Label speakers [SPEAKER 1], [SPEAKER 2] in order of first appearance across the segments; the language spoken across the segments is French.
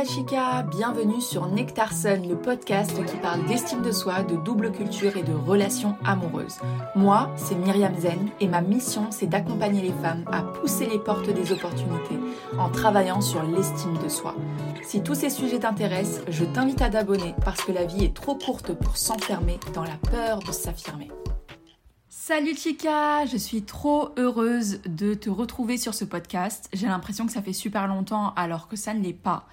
[SPEAKER 1] la chica, bienvenue sur Nectar Sun, le podcast qui parle d'estime de soi, de double culture et de relations amoureuses. Moi, c'est Myriam Zen et ma mission, c'est d'accompagner les femmes à pousser les portes des opportunités en travaillant sur l'estime de soi. Si tous ces sujets t'intéressent, je t'invite à t'abonner parce que la vie est trop courte pour s'enfermer dans la peur de s'affirmer. Salut Chica, je suis trop heureuse de te retrouver sur ce podcast. J'ai l'impression que ça fait super longtemps alors que ça ne l'est pas.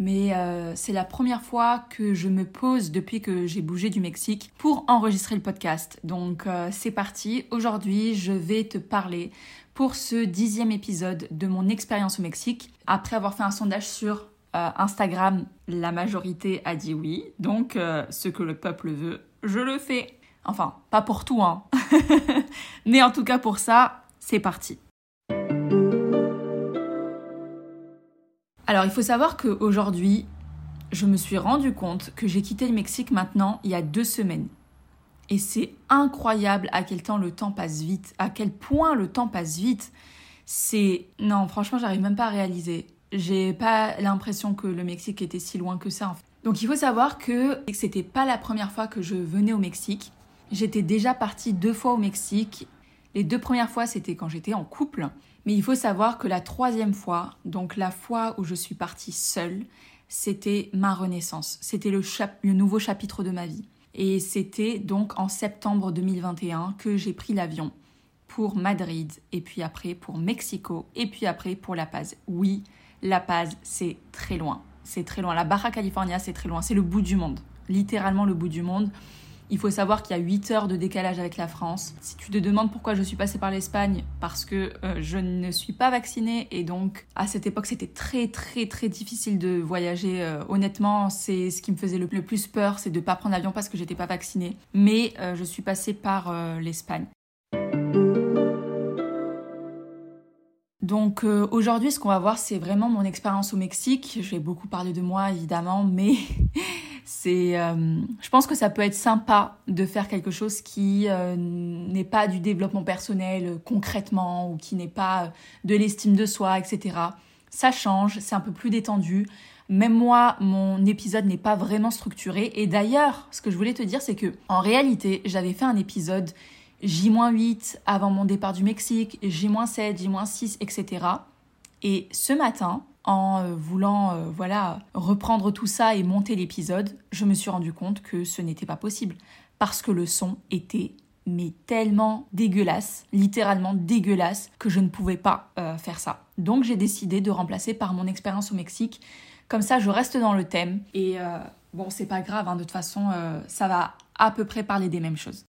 [SPEAKER 1] Mais euh, c'est la première fois que je me pose depuis que j'ai bougé du Mexique pour enregistrer le podcast. Donc euh, c'est parti. Aujourd'hui, je vais te parler pour ce dixième épisode de mon expérience au Mexique. Après avoir fait un sondage sur euh, Instagram, la majorité a dit oui. Donc ce que le peuple veut, je le fais. Enfin, pas pour tout, hein. Mais en tout cas pour ça, c'est parti. Alors il faut savoir qu'aujourd'hui, je me suis rendu compte que j'ai quitté le Mexique maintenant il y a deux semaines. Et c'est incroyable à quel temps le temps passe vite, à quel point le temps passe vite. C'est. Non, franchement, j'arrive même pas à réaliser. J'ai pas l'impression que le Mexique était si loin que ça. Donc il faut savoir que c'était pas la première fois que je venais au Mexique. J'étais déjà partie deux fois au Mexique. Les deux premières fois, c'était quand j'étais en couple. Mais il faut savoir que la troisième fois, donc la fois où je suis partie seule, c'était ma renaissance. C'était le, nouveau chapitre de ma vie. Et c'était donc en septembre 2021 que j'ai pris l'avion pour Madrid, et puis après pour Mexico, et puis après pour La Paz. Oui, La Paz, c'est très loin. C'est très loin. La Baja California, c'est très loin. C'est le bout du monde. Littéralement le bout du monde. Il faut savoir qu'il y a 8 heures de décalage avec la France. Si tu te demandes pourquoi je suis passée par l'Espagne, parce que euh, je ne suis pas vaccinée et donc à cette époque c'était très très très difficile de voyager. Euh, honnêtement, c'est ce qui me faisait le, plus peur, c'est de ne pas prendre l'avion parce que j'étais pas vaccinée. Mais euh, je suis passée par l'Espagne. Donc aujourd'hui, ce qu'on va voir, c'est vraiment mon expérience au Mexique. Je vais beaucoup parler de moi, évidemment, mais c'est, euh, je pense que ça peut être sympa de faire quelque chose qui euh, n'est pas du développement personnel euh, concrètement ou qui n'est pas de l'estime de soi, etc. Ça change, c'est un peu plus détendu. Même moi, mon épisode n'est pas vraiment structuré. Et d'ailleurs, ce que je voulais te dire, c'est que en réalité, j'avais fait un épisode J-8 avant mon départ du Mexique, J-7, J-6, etc. Et ce matin, en euh, voulant euh, voilà reprendre tout ça et monter l'épisode, je me suis rendu compte que ce n'était pas possible parce que le son était mais tellement dégueulasse, littéralement dégueulasse, que je ne pouvais pas euh, faire ça. Donc j'ai décidé de remplacer par mon expérience au Mexique. Comme ça, je reste dans le thème. Et bon, c'est pas grave, hein, de toute façon, ça va à peu près parler des mêmes choses.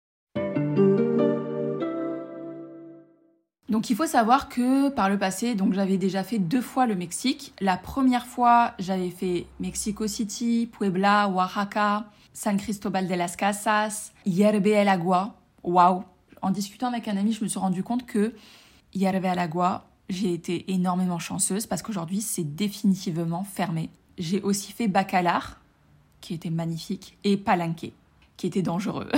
[SPEAKER 1] Donc il faut savoir que par le passé, donc j'avais déjà fait deux fois le Mexique. La première fois, j'avais fait Mexico City, Puebla, Oaxaca, San Cristobal de las Casas, Yerbe el Agua. Waouh En discutant avec un ami, je me suis rendu compte que Yerbe el Agua, j'ai été énormément chanceuse parce qu'aujourd'hui, c'est définitivement fermé. J'ai aussi fait Bacalar, qui était magnifique, et Palenque, qui était dangereux.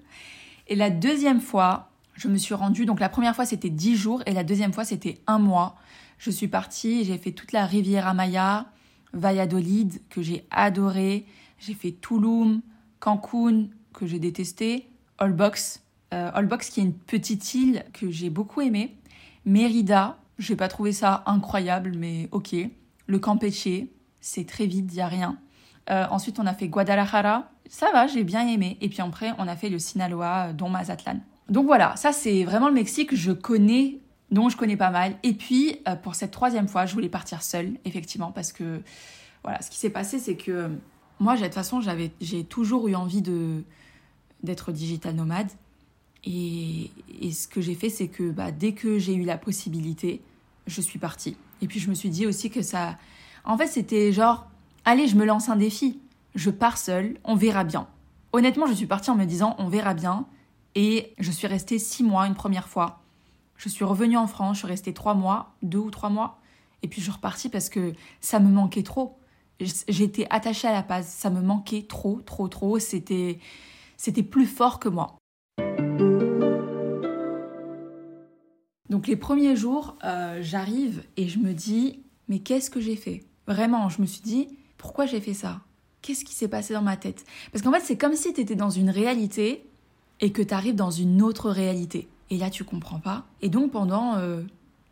[SPEAKER 1] et la deuxième fois, je me suis rendue, donc la première fois c'était 10 jours et la deuxième fois c'était un mois. Je suis partie, j'ai fait toute la rivière Maya, Valladolid, que j'ai adoré. J'ai fait Tulum, Cancun, que j'ai détesté, Holbox. Euh, qui est une petite île que j'ai beaucoup aimée. Mérida, j'ai pas trouvé ça incroyable, mais ok. Le Campeche, c'est très vide, il a rien. Euh, ensuite, on a fait Guadalajara, ça va, j'ai bien aimé. Et puis après, on a fait le Sinaloa, dont Mazatlan. Donc voilà, ça c'est vraiment le Mexique, je connais, donc je connais pas mal. Et puis euh, pour cette troisième fois, je voulais partir seule, effectivement, parce que voilà, ce qui s'est passé, c'est que moi, de toute façon, j'ai toujours eu envie de d'être digital nomade. Et, ce que j'ai fait, c'est que bah, dès que j'ai eu la possibilité, je suis partie. Et puis je me suis dit aussi que ça... En fait, c'était genre, allez, je me lance un défi. Je pars seule, on verra bien. Honnêtement, je suis partie en me disant, on verra bien. Et je suis restée six mois une première fois. Je suis revenue en France, je suis restée trois mois, deux ou trois mois. Et puis je suis repartie parce que ça me manquait trop. J'étais attachée à la base, ça me manquait trop, trop, trop. C'était, c'était plus fort que moi. Donc les premiers jours, euh, j'arrive et je me dis, mais qu'est-ce que j'ai fait? Vraiment, je me suis dit, pourquoi j'ai fait ça? Qu'est-ce qui s'est passé dans ma tête? Parce qu'en fait, c'est comme si tu étais dans une réalité et que tu arrives dans une autre réalité. Et là, tu comprends pas. Et donc, pendant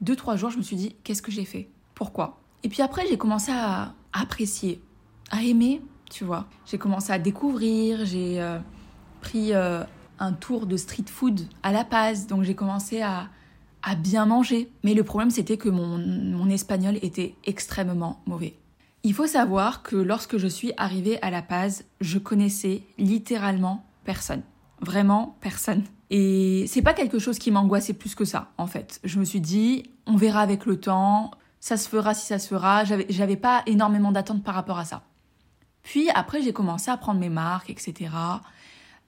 [SPEAKER 1] 2-3 euh, jours, je me suis dit, qu'est-ce que j'ai fait? Pourquoi? Et puis après, j'ai commencé à apprécier, à aimer, tu vois. J'ai commencé à découvrir, j'ai euh, pris euh, un tour de street food à La Paz, donc j'ai commencé à, à bien manger. Mais le problème, c'était que mon, mon espagnol était extrêmement mauvais. Il faut savoir que lorsque je suis arrivée à La Paz, je connaissais littéralement personne. Vraiment personne. Et c'est pas quelque chose qui m'angoissait plus que ça, en fait. Je me suis dit, on verra avec le temps, ça se fera si ça se fera. J'avais pas énormément d'attentes par rapport à ça. Puis après, j'ai commencé à prendre mes marques, etc.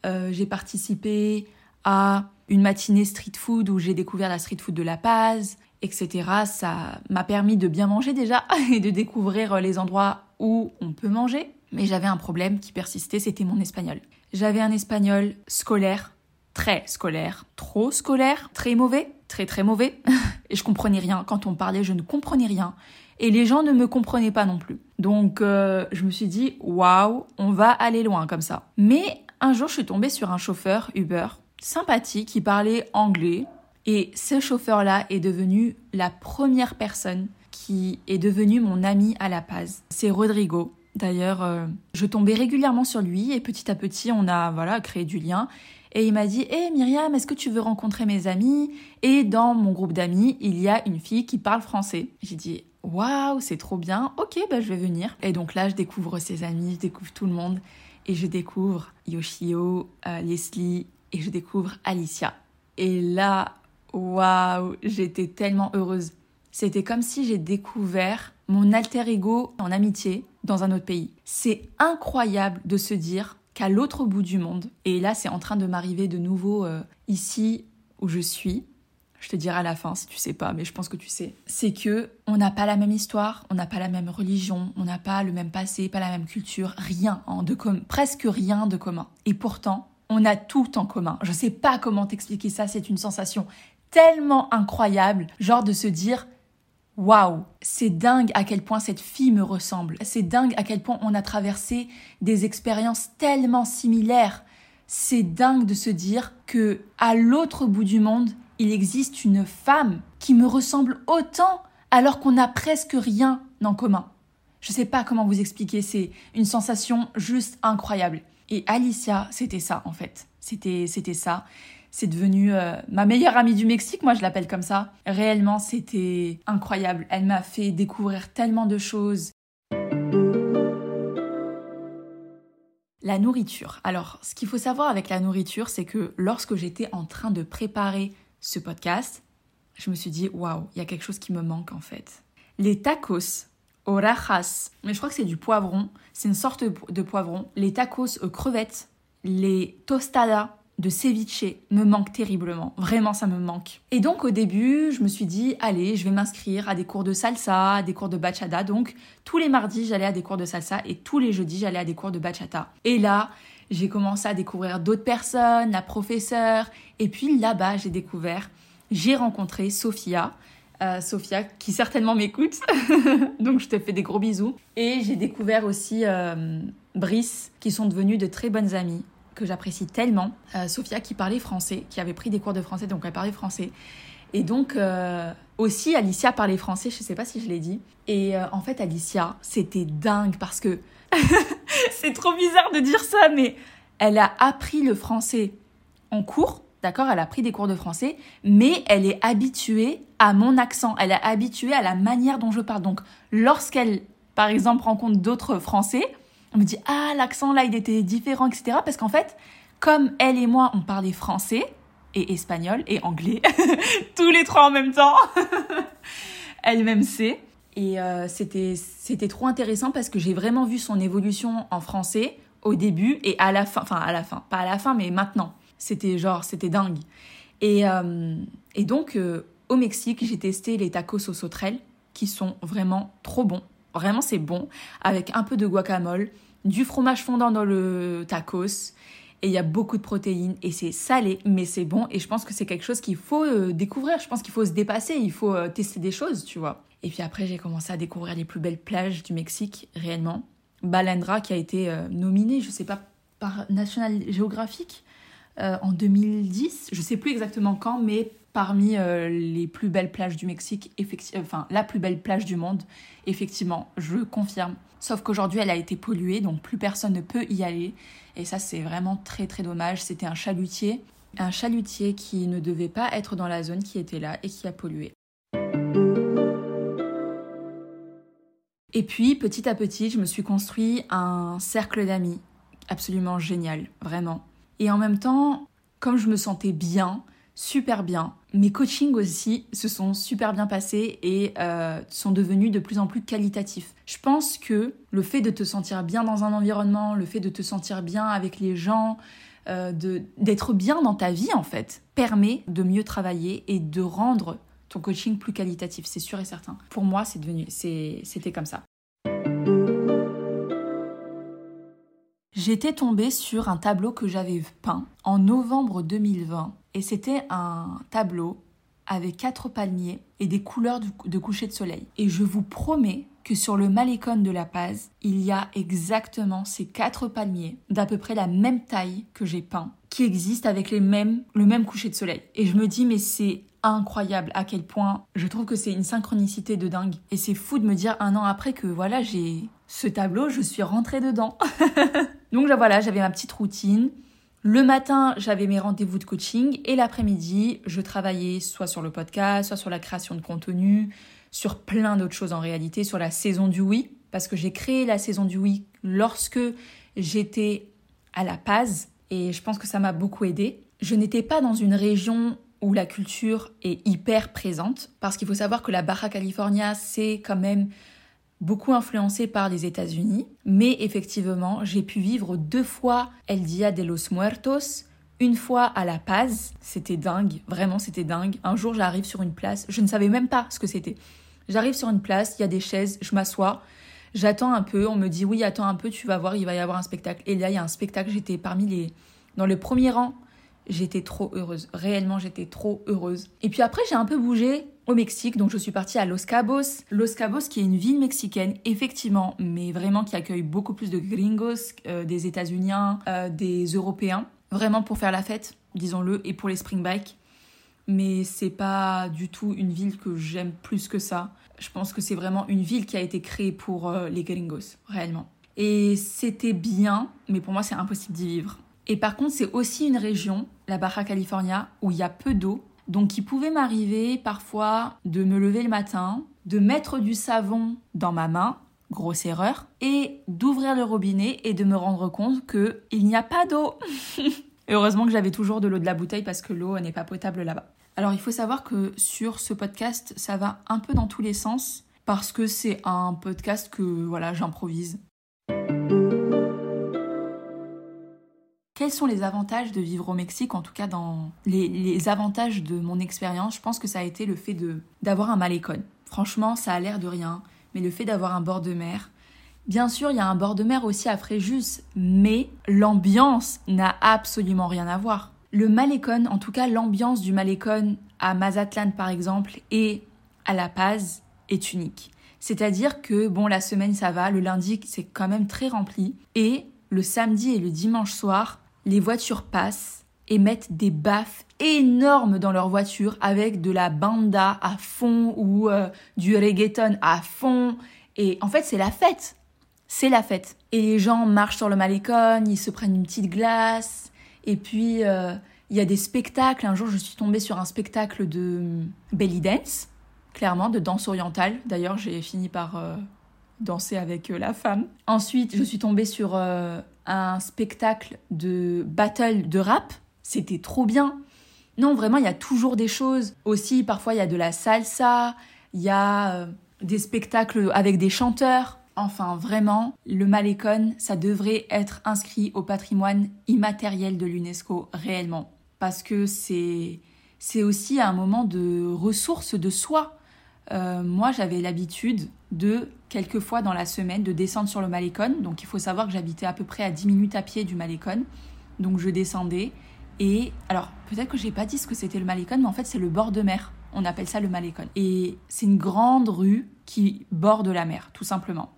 [SPEAKER 1] Euh, j'ai participé à une matinée street food où j'ai découvert la street food de La Paz etc. Ça m'a permis de bien manger déjà et de découvrir les endroits où on peut manger. Mais j'avais un problème qui persistait, c'était mon espagnol. J'avais un espagnol scolaire, très scolaire, trop scolaire, très mauvais, très très mauvais. et je comprenais rien. Quand on parlait, je ne comprenais rien. Et les gens ne me comprenaient pas non plus. Donc euh, je me suis dit, waouh, on va aller loin comme ça. Mais un jour, je suis tombée sur un chauffeur Uber sympathique qui parlait anglais, et ce chauffeur-là est devenu la première personne qui est devenue mon ami à La Paz. C'est Rodrigo. D'ailleurs, euh, je tombais régulièrement sur lui et petit à petit, on a voilà créé du lien. Et il m'a dit Hé Myriam, est-ce que tu veux rencontrer mes amis? Et dans mon groupe d'amis, il y a une fille qui parle français. J'ai dit Waouh, c'est trop bien, ok, bah, je vais venir. Et donc là, je découvre ses amis, je découvre tout le monde. Et je découvre Yoshio, euh, Leslie, et je découvre Alicia. Et là, Waouh, j'étais tellement heureuse. C'était comme si j'ai découvert mon alter ego en amitié dans un autre pays. C'est incroyable de se dire qu'à l'autre bout du monde, et là c'est en train de m'arriver de nouveau euh, ici où je suis, je te dirai à la fin si tu sais pas, mais je pense que tu sais, c'est que on n'a pas la même histoire, on n'a pas la même religion, on n'a pas le même passé, pas la même culture, rien en de presque rien de commun. Et pourtant, on a tout en commun. Je sais pas comment t'expliquer ça, c'est une sensation tellement incroyable, genre de se dire Waouh, c'est dingue à quel point cette fille me ressemble. C'est dingue à quel point on a traversé des expériences tellement similaires. C'est dingue de se dire que à l'autre bout du monde, il existe une femme qui me ressemble autant alors qu'on n'a presque rien en commun. Je sais pas comment vous expliquer, c'est une sensation juste incroyable. Et Alicia, c'était ça en fait. C'était c'était ça c'est devenu euh, ma meilleure amie du Mexique, moi je l'appelle comme ça. Réellement, c'était incroyable. Elle m'a fait découvrir tellement de choses. La nourriture. Alors, ce qu'il faut savoir avec la nourriture, c'est que lorsque j'étais en train de préparer ce podcast, je me suis dit, waouh, il y a quelque chose qui me manque en fait. Les tacos rajas, mais je crois que c'est du poivron, c'est une sorte de poivron. Les tacos aux crevettes, les tostadas de ceviche me manque terriblement. Vraiment, ça me manque. Et donc, au début, je me suis dit, allez, je vais m'inscrire à des cours de salsa, à des cours de bachata. Donc, tous les mardis, j'allais à des cours de salsa et tous les jeudis, j'allais à des cours de bachata. Et là, j'ai commencé à découvrir d'autres personnes, la professeure. Et puis là-bas, j'ai découvert, j'ai rencontré Sophia. Euh, Sophia, qui certainement m'écoute. donc, je te fais des gros bisous. Et j'ai découvert aussi euh, Brice, qui sont devenus de très bonnes amies que j'apprécie tellement, euh, Sophia qui parlait français, qui avait pris des cours de français, donc elle parlait français. Et donc euh, aussi Alicia parlait français, je sais pas si je l'ai dit. Et euh, en fait Alicia, c'était dingue parce que c'est trop bizarre de dire ça, mais elle a appris le français en cours, d'accord Elle a pris des cours de français, mais elle est habituée à mon accent, elle est habituée à la manière dont je parle. Donc lorsqu'elle, par exemple, rencontre d'autres Français, on me dit ah l'accent là il était différent etc parce qu'en fait comme elle et moi on parlait français et espagnol et anglais tous les trois en même temps elle-même sait. Et euh, c'était c'était trop intéressant parce que j'ai vraiment vu son évolution en français au début et à la fin enfin à la fin pas à la fin mais maintenant. C'était genre c'était dingue. Et euh, et donc euh, au Mexique j'ai testé les tacos au sauterelle qui sont vraiment trop bons Vraiment, c'est bon. Avec un peu de guacamole, du fromage fondant dans le tacos. Et il y a beaucoup de protéines et c'est salé, mais c'est bon. Et je pense que c'est quelque chose qu'il faut euh, découvrir. Je pense qu'il faut se dépasser. Il faut euh, tester des choses, tu vois. Et puis après, j'ai commencé à découvrir les plus belles plages du Mexique, réellement. Balendra qui a été euh, nominé, je sais pas, par National Geographic euh, en 2010, je sais plus exactement quand, mais parmi euh, les plus belles plages du Mexique, enfin la plus belle plage du monde, effectivement, je confirme. Sauf qu'aujourd'hui, elle a été polluée, donc plus personne ne peut y aller. Et ça, c'est vraiment très très dommage. C'était un chalutier, un chalutier qui ne devait pas être dans la zone qui était là et qui a pollué. Et puis, petit à petit, je me suis construit un cercle d'amis absolument génial, vraiment. Et en même temps, comme je me sentais bien, super bien, mes coachings aussi se sont super bien passés et euh, sont devenus de plus en plus qualitatifs. Je pense que le fait de te sentir bien dans un environnement, le fait de te sentir bien avec les gens, euh, d'être bien dans ta vie en fait, permet de mieux travailler et de rendre ton coaching plus qualitatif, c'est sûr et certain. Pour moi, c'est devenu, c'était comme ça. J'étais tombée sur un tableau que j'avais peint en novembre 2020 et c'était un tableau avec quatre palmiers et des couleurs de coucher de soleil. Et je vous promets que sur le Malécon de La Paz, il y a exactement ces quatre palmiers d'à peu près la même taille que j'ai peint qui existent avec les mêmes, le même coucher de soleil. Et je me dis mais c'est incroyable à quel point je trouve que c'est une synchronicité de dingue. Et c'est fou de me dire un an après que voilà, j'ai ce tableau, je suis rentrée dedans. Donc voilà, j'avais ma petite routine. Le matin, j'avais mes rendez-vous de coaching et l'après-midi, je travaillais soit sur le podcast, soit sur la création de contenu, sur plein d'autres choses en réalité, sur la saison du oui, parce que j'ai créé la saison du oui lorsque j'étais à La Paz et je pense que ça m'a beaucoup aidé. Je n'étais pas dans une région où la culture est hyper présente, parce qu'il faut savoir que la Baja California, c'est quand même beaucoup influencé par les États-Unis, mais effectivement, j'ai pu vivre deux fois El Dia de los Muertos, une fois à La Paz, c'était dingue, vraiment c'était dingue. Un jour, j'arrive sur une place, je ne savais même pas ce que c'était. J'arrive sur une place, il y a des chaises, je m'assois, j'attends un peu, on me dit oui, attends un peu, tu vas voir, il va y avoir un spectacle. Et là, il y a un spectacle, j'étais parmi les dans le premier rang J'étais trop heureuse. Réellement, j'étais trop heureuse. Et puis après, j'ai un peu bougé au Mexique, donc je suis partie à Los Cabos. Los Cabos, qui est une ville mexicaine, effectivement, mais vraiment qui accueille beaucoup plus de gringos, euh, des États-Unis, euh, des Européens, vraiment pour faire la fête, disons-le, et pour les spring break. Mais c'est pas du tout une ville que j'aime plus que ça. Je pense que c'est vraiment une ville qui a été créée pour euh, les gringos, réellement. Et c'était bien, mais pour moi, c'est impossible d'y vivre. Et par contre, c'est aussi une région, la Baja California, où il y a peu d'eau. Donc il pouvait m'arriver parfois de me lever le matin, de mettre du savon dans ma main, grosse erreur, et d'ouvrir le robinet et de me rendre compte que il n'y a pas d'eau. Heureusement que j'avais toujours de l'eau de la bouteille parce que l'eau n'est pas potable là-bas. Alors il faut savoir que sur ce podcast, ça va un peu dans tous les sens parce que c'est un podcast que voilà, j'improvise. Quels sont les avantages de vivre au Mexique, en tout cas dans les, avantages de mon expérience? Je pense que ça a été le fait d'avoir un malécon. Franchement, ça a l'air de rien, mais le fait d'avoir un bord de mer. Bien sûr, il y a un bord de mer aussi à Fréjus, mais l'ambiance n'a absolument rien à voir. Le malécon, en tout cas l'ambiance du malécon à Mazatlan par exemple et à La Paz est unique. C'est-à-dire que bon, la semaine ça va, le lundi c'est quand même très rempli et le samedi et le dimanche soir, les voitures passent et mettent des baffes énormes dans leur voiture avec de la banda à fond ou euh, du reggaeton à fond. Et en fait, c'est la fête. C'est la fête. Et les gens marchent sur le Malécon, ils se prennent une petite glace. Et puis, euh, il y a des spectacles. Un jour, je suis tombée sur un spectacle de euh, belly dance, clairement, de danse orientale. D'ailleurs, j'ai fini par danser avec la femme. Ensuite, je suis tombée sur un spectacle de battle de rap, c'était trop bien. Non, vraiment, il y a toujours des choses. Aussi, parfois, il y a de la salsa, il y a euh, des spectacles avec des chanteurs. Enfin, vraiment, le Malécon, ça devrait être inscrit au patrimoine immatériel de l'UNESCO, réellement. Parce que c'est, c'est aussi un moment de ressources de soi. Euh, moi, j'avais l'habitude de, quelques fois dans la semaine, de descendre sur le Malécon. Donc, il faut savoir que j'habitais à peu près à 10 minutes à pied du Malécon. Donc, je descendais. Et alors, peut-être que j'ai pas dit ce que c'était le Malécon, mais en fait, c'est le bord de mer. On appelle ça le Malécon. Et c'est une grande rue qui borde la mer, tout simplement.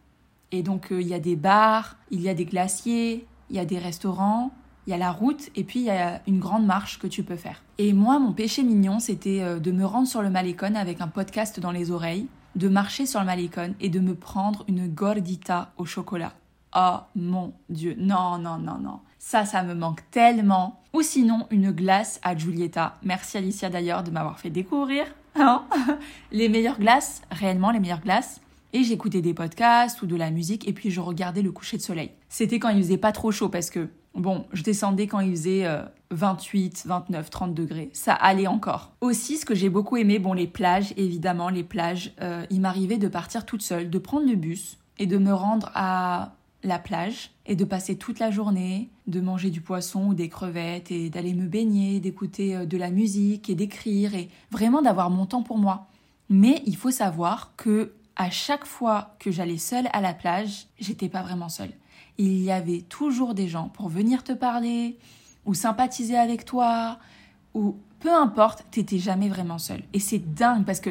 [SPEAKER 1] Et donc, euh, il y a des bars, il y a des glaciers, il y a des restaurants, il y a la route, et puis il y a une grande marche que tu peux faire. Et moi, mon péché mignon, c'était euh, de me rendre sur le Malécon avec un podcast dans les oreilles, de marcher sur le Malécon et de me prendre une gordita au chocolat. Oh mon Dieu, non, non, non, non. Ça, ça me manque tellement. Ou sinon, une glace à Giulietta. Merci Alicia d'ailleurs de m'avoir fait découvrir hein les meilleures glaces, réellement les meilleures glaces. Et j'écoutais des podcasts ou de la musique et puis je regardais le coucher de soleil. C'était quand il faisait pas trop chaud parce que, bon, je descendais quand il faisait 28, 29, 30 degrés. Ça allait encore. Aussi, ce que j'ai beaucoup aimé, bon, les plages, évidemment, les plages. Euh, il m'arrivait de partir toute seule, de prendre le bus et de me rendre à la plage et de passer toute la journée, de manger du poisson ou des crevettes et d'aller me baigner, d'écouter euh, de la musique et d'écrire et vraiment d'avoir mon temps pour moi. Mais il faut savoir que à chaque fois que j'allais seule à la plage, j'étais pas vraiment seule. Il y avait toujours des gens pour venir te parler ou sympathiser avec toi ou peu importe, t'étais jamais vraiment seule. Et c'est dingue parce que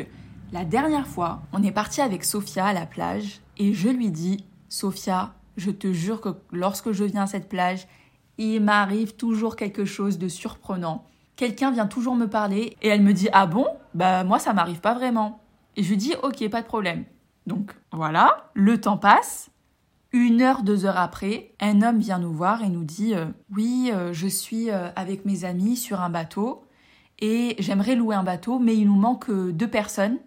[SPEAKER 1] la dernière fois, on est parti avec Sophia à la plage et je lui dis Sophia, je te jure que lorsque je viens à cette plage, il m'arrive toujours quelque chose de surprenant. Quelqu'un vient toujours me parler et elle me dit Ah bon? Bah moi ça m'arrive pas vraiment. Et je lui dis Ok, pas de problème. Donc voilà, le temps passe. Une heure, deux heures après, un homme vient nous voir et nous dit euh, Oui, euh, je suis euh, avec mes amis sur un bateau et j'aimerais louer un bateau, mais il nous manque deux personnes.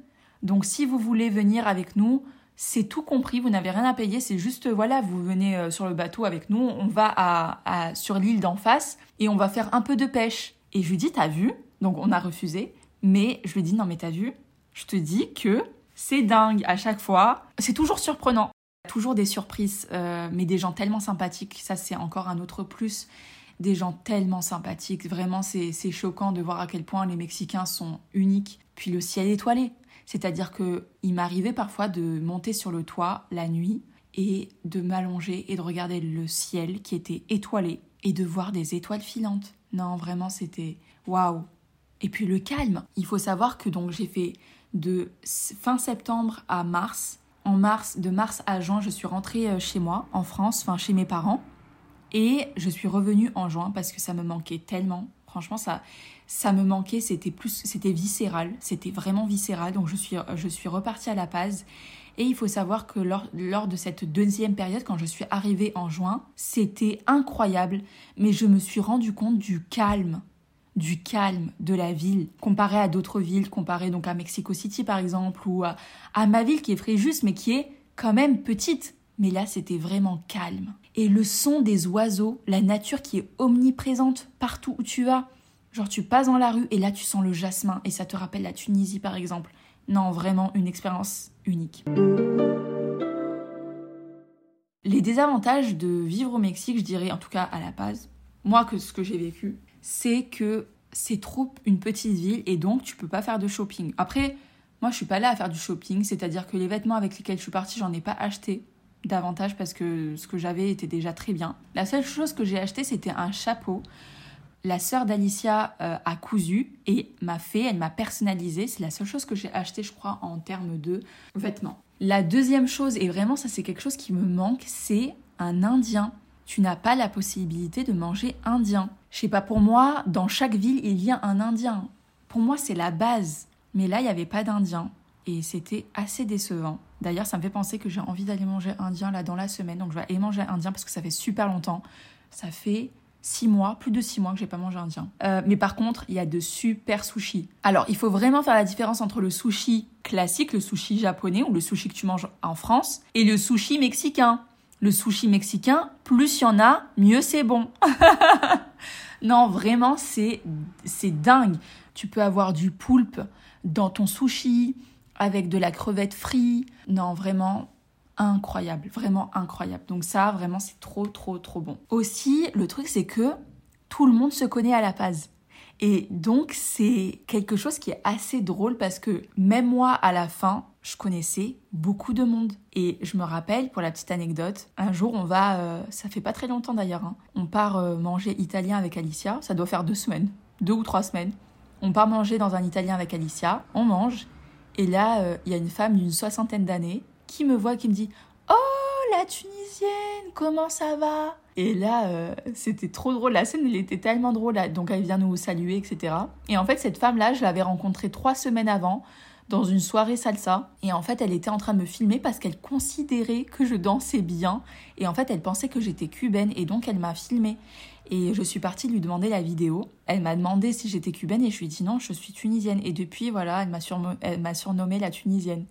[SPEAKER 1] Donc si vous voulez venir avec nous, c'est tout compris, vous n'avez rien à payer, c'est juste, voilà, vous venez sur le bateau avec nous, on va à, sur l'île d'en face et on va faire un peu de pêche. Et je lui dis, t'as vu? Donc on a refusé, mais je lui dis, non mais t'as vu? Je te dis que c'est dingue à chaque fois, c'est toujours surprenant. Toujours des surprises, euh, mais des gens tellement sympathiques, ça c'est encore un autre plus. Des gens tellement sympathiques, vraiment c'est choquant de voir à quel point les Mexicains sont uniques. Puis le ciel étoilé, c'est-à-dire que il m'arrivait parfois de monter sur le toit la nuit et de m'allonger et de regarder le ciel qui était étoilé et de voir des étoiles filantes. Non, vraiment, c'était waouh. Et puis le calme. Il faut savoir que donc j'ai fait de fin septembre à mars. En mars, de mars à juin, je suis rentrée euh, chez moi, en France, enfin chez mes parents. Et je suis revenue en juin parce que ça me manquait tellement. Franchement, ça, ça me manquait, c'était plus, c'était viscéral, c'était vraiment viscéral. Donc je suis, je suis repartie à La Paz. Et il faut savoir que lors, lors de cette deuxième période, quand je suis arrivée en juin, c'était incroyable. Mais je me suis rendu compte du calme, du calme de la ville, comparé à d'autres villes, comparé donc à Mexico City par exemple, ou à, à ma ville qui est Fréjus, mais qui est quand même petite. Mais là, c'était vraiment calme. Et le son des oiseaux, la nature qui est omniprésente partout où tu vas. Genre tu passes dans la rue et là tu sens le jasmin et ça te rappelle la Tunisie par exemple. Non, vraiment une expérience unique. Les désavantages de vivre au Mexique, je dirais en tout cas à La Paz, moi que ce que j'ai vécu, c'est que c'est trop une petite ville et donc tu peux pas faire de shopping. Après, moi je suis pas là à faire du shopping, c'est-à-dire que les vêtements avec lesquels je suis partie, j'en ai pas acheté davantage parce que ce que j'avais était déjà très bien. La seule chose que j'ai acheté, c'était un chapeau la sœur d'Alicia euh, a cousu et m'a fait, elle m'a personnalisé. C'est la seule chose que j'ai acheté, je crois, en termes de vêtements. La deuxième chose, et vraiment ça c'est quelque chose qui me manque, c'est un indien. Tu n'as pas la possibilité de manger indien. Je sais pas, pour moi, dans chaque ville, il y a un indien. Pour moi, c'est la base. Mais là, il n'y avait pas d'indien. Et c'était assez décevant. D'ailleurs, ça me fait penser que j'ai envie d'aller manger indien là dans la semaine. Donc je vais aller manger indien parce que ça fait super longtemps. Ça fait six mois, plus de six mois que j'ai pas mangé indien. Euh, mais par contre, il y a de super sushis. Alors, il faut vraiment faire la différence entre le sushi classique, le sushi japonais ou le sushi que tu manges en France, et le sushi mexicain. Le sushi mexicain, plus il y en a, mieux c'est bon. non, vraiment, c'est dingue. Tu peux avoir du poulpe dans ton sushi avec de la crevette frite. Non, vraiment, incroyable, vraiment incroyable. Donc ça, vraiment, c'est trop, trop, trop bon. Aussi, le truc, c'est que tout le monde se connaît à La Paz. Et donc, c'est quelque chose qui est assez drôle parce que même moi, à la fin, je connaissais beaucoup de monde. Et je me rappelle, pour la petite anecdote, un jour, on va, euh, ça fait pas très longtemps d'ailleurs, hein, on part euh, manger italien avec Alicia, ça doit faire deux semaines, deux ou trois semaines. On part manger dans un italien avec Alicia, on mange, et là, euh, il y a une femme d'une soixantaine d'années qui me voit, qui me dit Oh la Tunisienne, comment ça va? Et là, c'était trop drôle. La scène, elle était tellement drôle. Donc, elle vient nous saluer, etc. Et en fait, cette femme-là, je l'avais rencontrée trois semaines avant dans une soirée salsa. Et en fait, elle était en train de me filmer parce qu'elle considérait que je dansais bien. Et en fait, elle pensait que j'étais cubaine et donc elle m'a filmé. Et je suis partie lui demander la vidéo. Elle m'a demandé si j'étais cubaine et je lui ai dit non, je suis tunisienne. Et depuis, voilà, elle m'a, surnommée la tunisienne.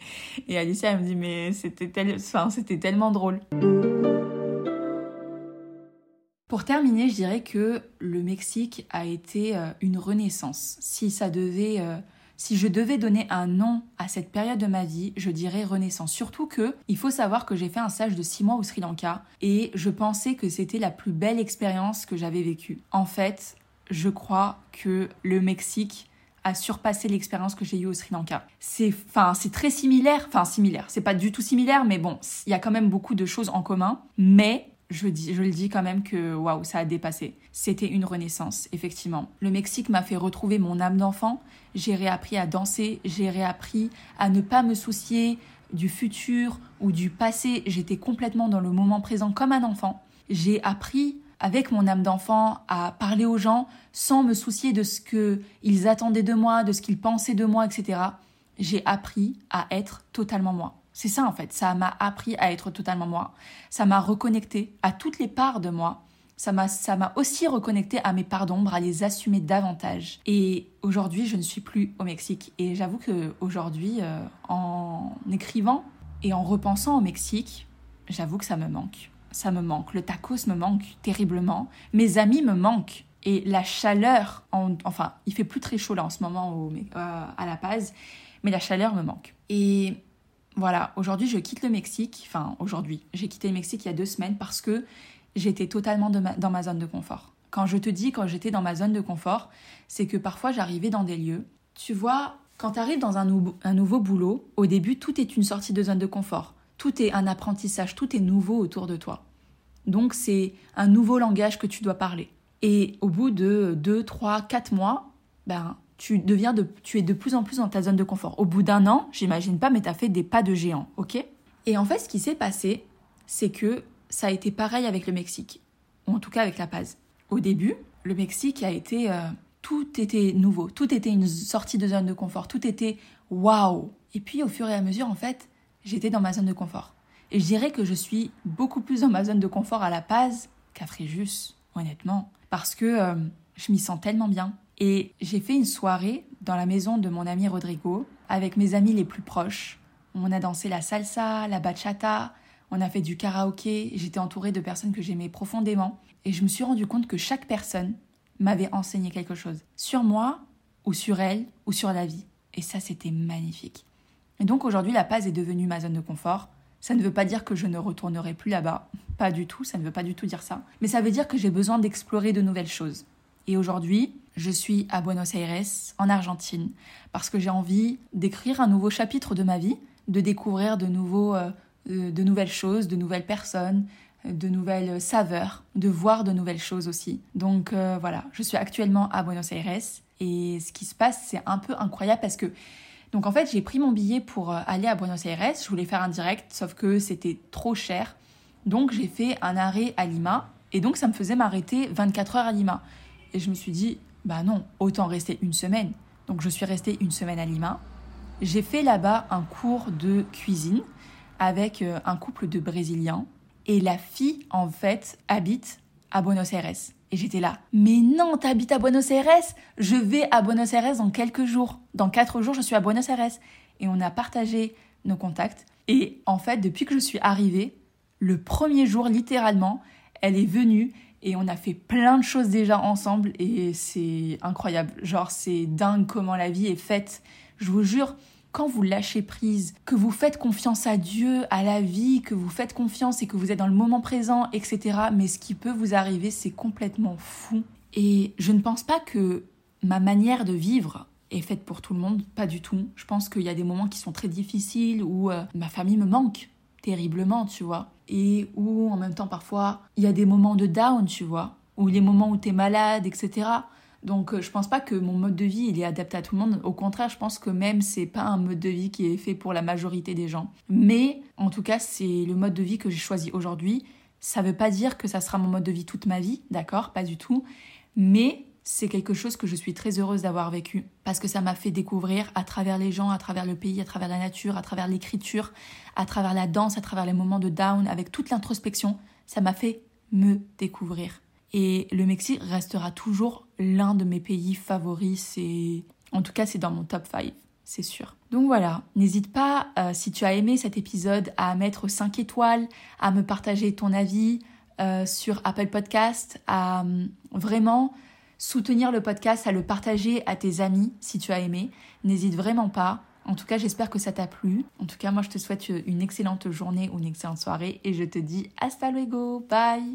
[SPEAKER 1] Et Alicia, elle me dit mais c'était, enfin, c'était tellement drôle. Pour terminer, je dirais que le Mexique a été euh, une renaissance. Si ça devait euh, si je devais donner un nom à cette période de ma vie, je dirais renaissance. Surtout que, il faut savoir que j'ai fait un stage de 6 mois au Sri Lanka et je pensais que c'était la plus belle expérience que j'avais vécue. En fait, je crois que le Mexique a surpassé l'expérience que j'ai eue au Sri Lanka. C'est enfin c'est très similaire, enfin similaire, c'est pas du tout similaire mais bon, il y a quand même beaucoup de choses en commun, mais je, le dis quand même que waouh, ça a dépassé. C'était une renaissance, effectivement. Le Mexique m'a fait retrouver mon âme d'enfant. J'ai réappris à danser, j'ai réappris à ne pas me soucier du futur ou du passé. J'étais complètement dans le moment présent comme un enfant. J'ai appris avec mon âme d'enfant à parler aux gens sans me soucier de ce qu'ils attendaient de moi, de ce qu'ils pensaient de moi, etc. J'ai appris à être totalement moi. C'est ça en fait, ça m'a appris à être totalement moi, ça m'a reconnecté à toutes les parts de moi, ça m'a ça m'a aussi reconnecté à mes parts d'ombre, à les assumer davantage. Et aujourd'hui, je ne suis plus au Mexique. Et j'avoue que aujourd'hui euh, en écrivant et en repensant au Mexique, j'avoue que ça me manque. Ça me manque, le tacos me manque terriblement, mes amis me manquent. Et la chaleur enfin, il fait plus très chaud là en ce moment au, euh, à La Paz, mais la chaleur me manque. Et voilà, aujourd'hui je quitte le Mexique, enfin aujourd'hui, j'ai quitté le Mexique il y a deux semaines parce que j'étais totalement dans ma zone de confort. Quand je te dis quand j'étais dans ma zone de confort, c'est que parfois j'arrivais dans des lieux, tu vois, quand tu arrives dans un, un nouveau boulot, au début tout est une sortie de zone de confort, tout est un apprentissage, tout est nouveau autour de toi. Donc c'est un nouveau langage que tu dois parler. Et au bout de deux, trois, quatre mois, ben tu deviens de, tu es de plus en plus dans ta zone de confort. Au bout d'un an, j'imagine pas, mais tu as fait des pas de géant, ok? Et en fait, ce qui s'est passé, c'est que ça a été pareil avec le Mexique, ou en tout cas avec La Paz. Au début, le Mexique a été, euh, tout était nouveau, tout était une sortie de zone de confort, tout était waouh. Et puis, au fur et à mesure, en fait, j'étais dans ma zone de confort. Et je dirais que je suis beaucoup plus dans ma zone de confort à La Paz qu'à Fréjus, honnêtement, parce que euh, je m'y sens tellement bien et j'ai fait une soirée dans la maison de mon ami Rodrigo avec mes amis les plus proches. On a dansé la salsa, la bachata, on a fait du karaoké, j'étais entourée de personnes que j'aimais profondément et je me suis rendu compte que chaque personne m'avait enseigné quelque chose sur moi ou sur elle ou sur la vie. Et ça, c'était magnifique. Et donc aujourd'hui, la Paz est devenue ma zone de confort. Ça ne veut pas dire que je ne retournerai plus là-bas. Pas du tout, ça ne veut pas du tout dire ça. Mais ça veut dire que j'ai besoin d'explorer de nouvelles choses. Et aujourd'hui, je suis à Buenos Aires, en Argentine, parce que j'ai envie d'écrire un nouveau chapitre de ma vie, de découvrir de, nouveaux, euh, de nouvelles choses, de nouvelles personnes, de nouvelles saveurs, de voir de nouvelles choses aussi. Donc euh, voilà, je suis actuellement à Buenos Aires et ce qui se passe, c'est un peu incroyable parce que donc en fait, j'ai pris mon billet pour euh, aller à Buenos Aires, je voulais faire un direct sauf que c'était trop cher. Donc j'ai fait un arrêt à Lima et donc ça me faisait m'arrêter 24 heures à Lima. Et je me suis dit, bah non, autant rester une semaine. Donc je suis restée une semaine à Lima. J'ai fait là-bas un cours de cuisine avec euh, un couple de Brésiliens. Et la fille, en fait, habite à Buenos Aires. Et j'étais là, mais non, t'habites à Buenos Aires? Je vais à Buenos Aires dans quelques jours. Dans quatre jours, je suis à Buenos Aires. Et on a partagé nos contacts. Et en fait, depuis que je suis arrivée, le premier jour, littéralement, elle est venue et on a fait plein de choses déjà ensemble et c'est incroyable. Genre, c'est dingue comment la vie est faite. Je vous jure, quand vous lâchez prise, que vous faites confiance à Dieu, à la vie, que vous faites confiance et que vous êtes dans le moment présent, etc. Mais ce qui peut vous arriver, c'est complètement fou. Et je ne pense pas que ma manière de vivre est faite pour tout le monde, pas du tout. Je pense qu'il y a des moments qui sont très difficiles où euh, ma famille me manque terriblement, tu vois et où en même temps parfois il y a des moments de down, tu vois, ou les moments où tu es malade, etc. Donc euh, je pense pas que mon mode de vie il est adapté à tout le monde. Au contraire, je pense que même c'est pas un mode de vie qui est fait pour la majorité des gens. Mais en tout cas, c'est le mode de vie que j'ai choisi aujourd'hui. Ça veut pas dire que ça sera mon mode de vie toute ma vie, d'accord? Pas du tout. Mais c'est quelque chose que je suis très heureuse d'avoir vécu parce que ça m'a fait découvrir à travers les gens, à travers le pays, à travers la nature, à travers l'écriture, à travers la danse, à travers les moments de down, avec toute l'introspection, ça m'a fait me découvrir. Et le Mexique restera toujours l'un de mes pays favoris, c'est en tout cas c'est dans mon top 5, c'est sûr. Donc voilà, n'hésite pas euh, si tu as aimé cet épisode à mettre 5 étoiles, à me partager ton avis euh, sur Apple Podcast, à euh, vraiment soutenir le podcast, à le partager à tes amis si tu as aimé. N'hésite vraiment pas. En tout cas, j'espère que ça t'a plu. En tout cas, moi, je te souhaite une excellente journée ou une excellente soirée et je te dis hasta luego. Bye